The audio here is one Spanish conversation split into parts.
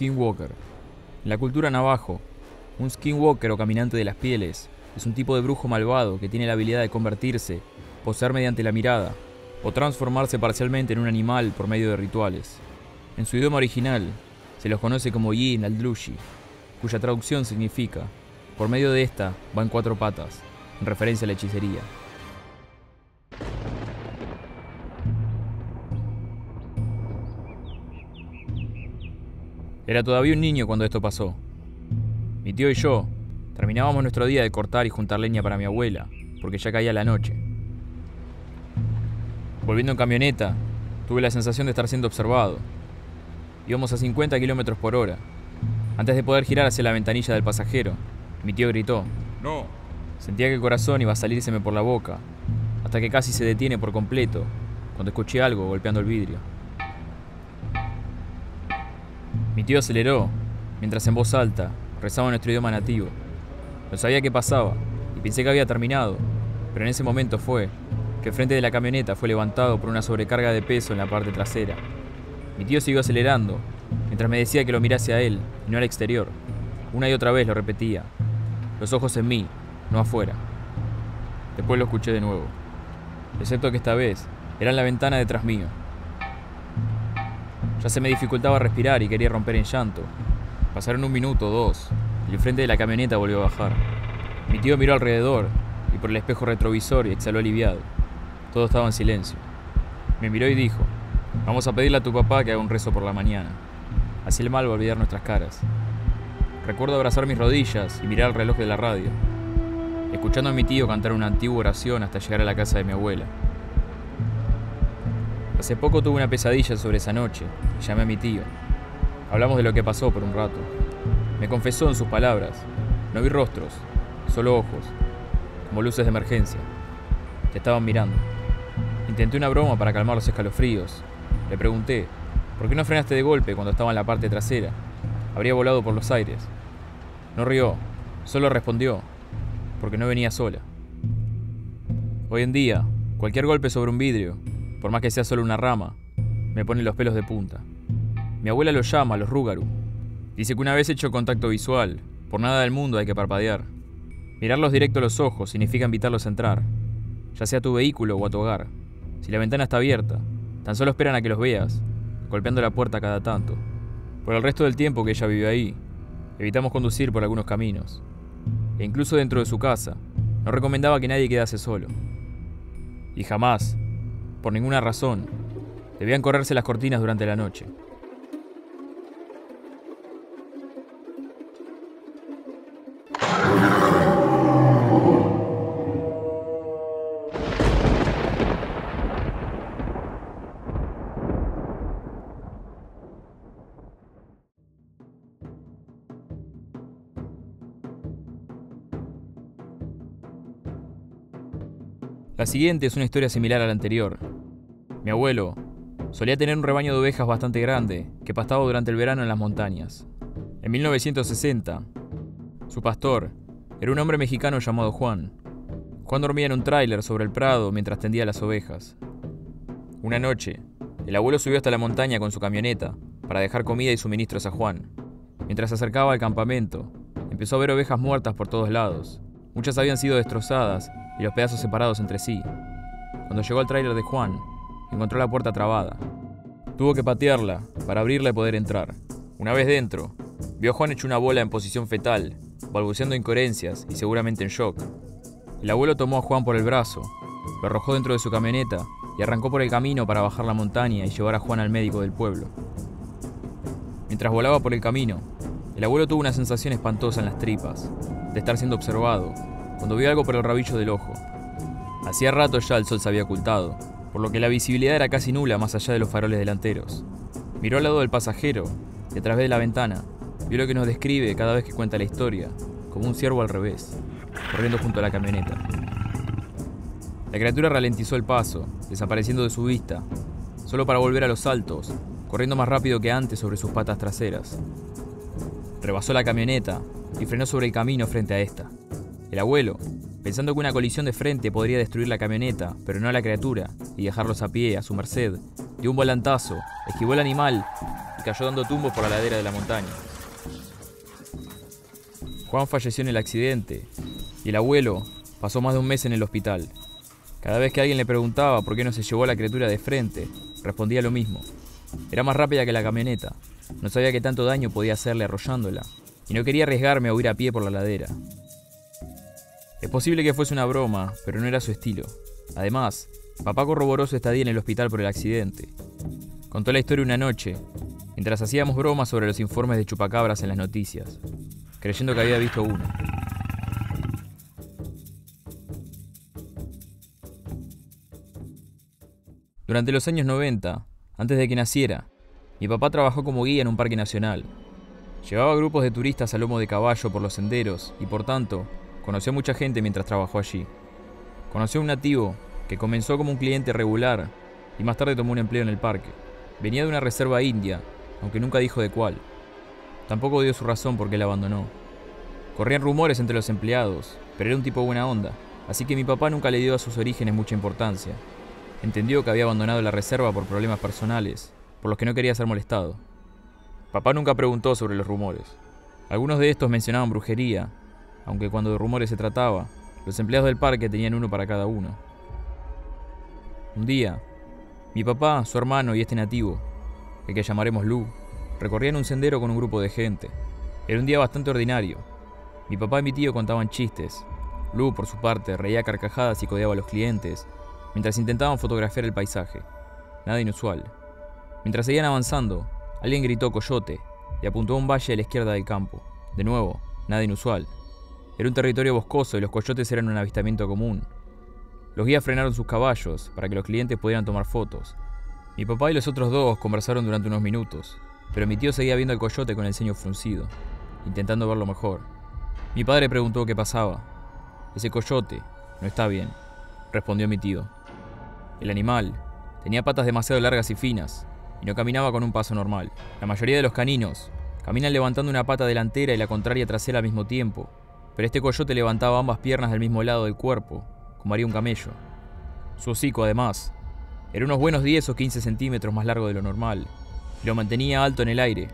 Skinwalker. En la cultura navajo, un skinwalker o caminante de las pieles es un tipo de brujo malvado que tiene la habilidad de convertirse, poseer mediante la mirada o transformarse parcialmente en un animal por medio de rituales. En su idioma original, se los conoce como Yin al-Dlushi, cuya traducción significa, por medio de esta va en cuatro patas, en referencia a la hechicería. Era todavía un niño cuando esto pasó. Mi tío y yo terminábamos nuestro día de cortar y juntar leña para mi abuela, porque ya caía la noche. Volviendo en camioneta, tuve la sensación de estar siendo observado. Íbamos a 50 kilómetros por hora. Antes de poder girar hacia la ventanilla del pasajero, mi tío gritó: No. Sentía que el corazón iba a salírseme por la boca, hasta que casi se detiene por completo cuando escuché algo golpeando el vidrio. Mi tío aceleró, mientras en voz alta rezaba nuestro idioma nativo. No sabía qué pasaba y pensé que había terminado, pero en ese momento fue que el frente de la camioneta fue levantado por una sobrecarga de peso en la parte trasera. Mi tío siguió acelerando, mientras me decía que lo mirase a él y no al exterior. Una y otra vez lo repetía. Los ojos en mí, no afuera. Después lo escuché de nuevo. Excepto que esta vez era en la ventana detrás mío. Ya se me dificultaba respirar y quería romper en llanto. Pasaron un minuto dos, el frente de la camioneta volvió a bajar. Mi tío miró alrededor y por el espejo retrovisor y exhaló aliviado. Todo estaba en silencio. Me miró y dijo, vamos a pedirle a tu papá que haga un rezo por la mañana. Así el mal va a olvidar nuestras caras. Recuerdo abrazar mis rodillas y mirar el reloj de la radio, escuchando a mi tío cantar una antigua oración hasta llegar a la casa de mi abuela. Hace poco tuve una pesadilla sobre esa noche llamé a mi tío. Hablamos de lo que pasó por un rato. Me confesó en sus palabras. No vi rostros, solo ojos, como luces de emergencia. Te estaban mirando. Intenté una broma para calmar los escalofríos. Le pregunté, ¿por qué no frenaste de golpe cuando estaba en la parte trasera? Habría volado por los aires. No rió, solo respondió, porque no venía sola. Hoy en día, cualquier golpe sobre un vidrio, por más que sea solo una rama, me pone los pelos de punta. Mi abuela lo llama los Rugaru. Dice que una vez hecho contacto visual, por nada del mundo hay que parpadear. Mirarlos directo a los ojos significa invitarlos a entrar, ya sea a tu vehículo o a tu hogar. Si la ventana está abierta, tan solo esperan a que los veas, golpeando la puerta cada tanto. Por el resto del tiempo que ella vive ahí, evitamos conducir por algunos caminos. E incluso dentro de su casa, no recomendaba que nadie quedase solo. Y jamás, por ninguna razón, debían correrse las cortinas durante la noche. La siguiente es una historia similar a la anterior. Mi abuelo solía tener un rebaño de ovejas bastante grande que pastaba durante el verano en las montañas. En 1960, su pastor era un hombre mexicano llamado Juan. Juan dormía en un tráiler sobre el prado mientras tendía las ovejas. Una noche, el abuelo subió hasta la montaña con su camioneta para dejar comida y suministros a Juan. Mientras se acercaba al campamento, empezó a ver ovejas muertas por todos lados. Muchas habían sido destrozadas y los pedazos separados entre sí. Cuando llegó al tráiler de Juan, encontró la puerta trabada. Tuvo que patearla para abrirla y poder entrar. Una vez dentro, vio a Juan hecho una bola en posición fetal, balbuceando incoherencias y seguramente en shock. El abuelo tomó a Juan por el brazo, lo arrojó dentro de su camioneta y arrancó por el camino para bajar la montaña y llevar a Juan al médico del pueblo. Mientras volaba por el camino, el abuelo tuvo una sensación espantosa en las tripas, de estar siendo observado cuando vio algo por el rabillo del ojo. Hacía rato ya el sol se había ocultado, por lo que la visibilidad era casi nula más allá de los faroles delanteros. Miró al lado del pasajero y a través de la ventana vio lo que nos describe cada vez que cuenta la historia, como un ciervo al revés, corriendo junto a la camioneta. La criatura ralentizó el paso, desapareciendo de su vista, solo para volver a los saltos, corriendo más rápido que antes sobre sus patas traseras. Rebasó la camioneta y frenó sobre el camino frente a esta. El abuelo, pensando que una colisión de frente podría destruir la camioneta, pero no a la criatura, y dejarlos a pie, a su merced, dio un volantazo, esquivó el animal y cayó dando tumbos por la ladera de la montaña. Juan falleció en el accidente y el abuelo pasó más de un mes en el hospital. Cada vez que alguien le preguntaba por qué no se llevó a la criatura de frente, respondía lo mismo. Era más rápida que la camioneta. No sabía qué tanto daño podía hacerle arrollándola y no quería arriesgarme a huir a pie por la ladera. Es posible que fuese una broma, pero no era su estilo. Además, papá corroboró su estadía en el hospital por el accidente. Contó la historia una noche, mientras hacíamos bromas sobre los informes de chupacabras en las noticias, creyendo que había visto uno. Durante los años 90, antes de que naciera, mi papá trabajó como guía en un parque nacional. Llevaba grupos de turistas a lomo de caballo por los senderos y por tanto conoció a mucha gente mientras trabajó allí. Conoció a un nativo que comenzó como un cliente regular y más tarde tomó un empleo en el parque. Venía de una reserva india, aunque nunca dijo de cuál. Tampoco dio su razón por qué la abandonó. Corrían rumores entre los empleados, pero era un tipo buena onda, así que mi papá nunca le dio a sus orígenes mucha importancia. Entendió que había abandonado la reserva por problemas personales, por los que no quería ser molestado. Papá nunca preguntó sobre los rumores. Algunos de estos mencionaban brujería, aunque cuando de rumores se trataba, los empleados del parque tenían uno para cada uno. Un día, mi papá, su hermano y este nativo, el que llamaremos Lu, recorrían un sendero con un grupo de gente. Era un día bastante ordinario. Mi papá y mi tío contaban chistes. Lu, por su parte, reía carcajadas y codeaba a los clientes, mientras intentaban fotografiar el paisaje. Nada inusual. Mientras seguían avanzando, alguien gritó coyote y apuntó a un valle a la izquierda del campo. De nuevo, nada inusual. Era un territorio boscoso y los coyotes eran un avistamiento común. Los guías frenaron sus caballos para que los clientes pudieran tomar fotos. Mi papá y los otros dos conversaron durante unos minutos, pero mi tío seguía viendo al coyote con el ceño fruncido, intentando verlo mejor. Mi padre preguntó qué pasaba. Ese coyote no está bien, respondió mi tío. El animal tenía patas demasiado largas y finas, y no caminaba con un paso normal. La mayoría de los caninos caminan levantando una pata delantera y la contraria trasera al mismo tiempo, pero este coyote levantaba ambas piernas del mismo lado del cuerpo, como haría un camello. Su hocico, además, era unos buenos 10 o 15 centímetros más largo de lo normal, lo mantenía alto en el aire,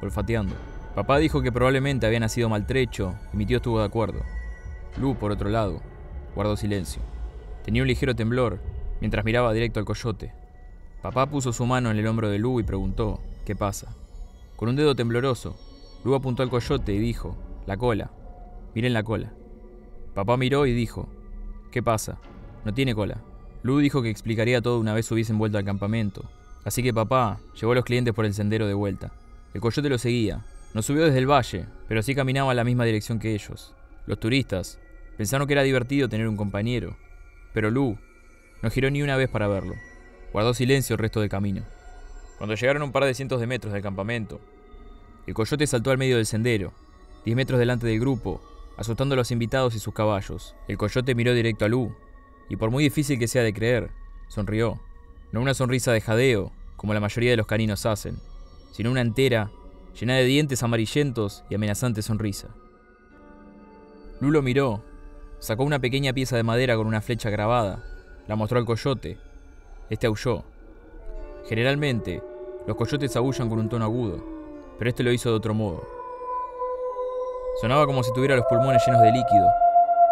olfateando. Papá dijo que probablemente había nacido maltrecho, y mi tío estuvo de acuerdo. Lu, por otro lado, guardó silencio. Tenía un ligero temblor, mientras miraba directo al coyote. Papá puso su mano en el hombro de Lu y preguntó, ¿qué pasa? Con un dedo tembloroso, Lu apuntó al coyote y dijo, la cola. Miren la cola. Papá miró y dijo, ¿qué pasa? No tiene cola. Lu dijo que explicaría todo una vez hubiesen vuelto al campamento. Así que papá llevó a los clientes por el sendero de vuelta. El coyote lo seguía. No subió desde el valle, pero sí caminaba en la misma dirección que ellos. Los turistas pensaron que era divertido tener un compañero, pero Lu no giró ni una vez para verlo. Guardó silencio el resto del camino. Cuando llegaron a un par de cientos de metros del campamento, el coyote saltó al medio del sendero, diez metros delante del grupo, asustando a los invitados y sus caballos. El coyote miró directo a Lu, y por muy difícil que sea de creer, sonrió. No una sonrisa de jadeo, como la mayoría de los caninos hacen, sino una entera, llena de dientes amarillentos y amenazante sonrisa. Lu lo miró, sacó una pequeña pieza de madera con una flecha grabada, la mostró al coyote. Este aulló. Generalmente, los coyotes aullan con un tono agudo, pero este lo hizo de otro modo. Sonaba como si tuviera los pulmones llenos de líquido,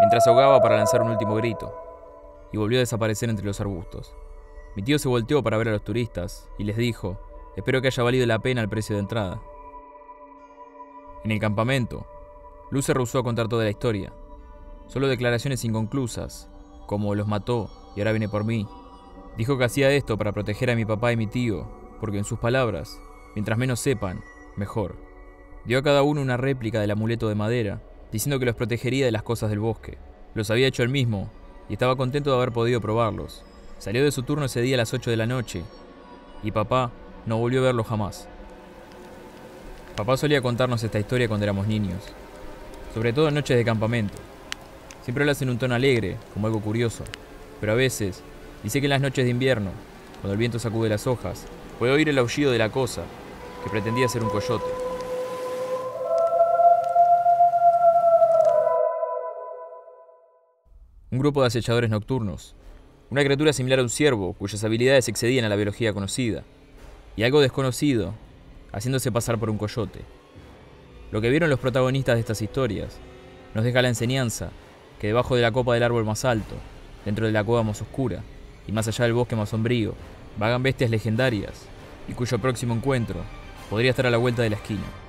mientras ahogaba para lanzar un último grito, y volvió a desaparecer entre los arbustos. Mi tío se volteó para ver a los turistas y les dijo, espero que haya valido la pena el precio de entrada. En el campamento, Luz se rehusó a contar toda la historia, solo declaraciones inconclusas, como los mató y ahora viene por mí. Dijo que hacía esto para proteger a mi papá y mi tío, porque en sus palabras, mientras menos sepan, mejor. Dio a cada uno una réplica del amuleto de madera, diciendo que los protegería de las cosas del bosque. Los había hecho él mismo, y estaba contento de haber podido probarlos. Salió de su turno ese día a las 8 de la noche, y papá no volvió a verlo jamás. Papá solía contarnos esta historia cuando éramos niños, sobre todo en noches de campamento. Siempre hace en un tono alegre, como algo curioso, pero a veces dice que en las noches de invierno, cuando el viento sacude las hojas, puede oír el aullido de la cosa, que pretendía ser un coyote. un grupo de acechadores nocturnos, una criatura similar a un ciervo cuyas habilidades excedían a la biología conocida, y algo desconocido, haciéndose pasar por un coyote. Lo que vieron los protagonistas de estas historias nos deja la enseñanza que debajo de la copa del árbol más alto, dentro de la cueva más oscura y más allá del bosque más sombrío, vagan bestias legendarias y cuyo próximo encuentro podría estar a la vuelta de la esquina.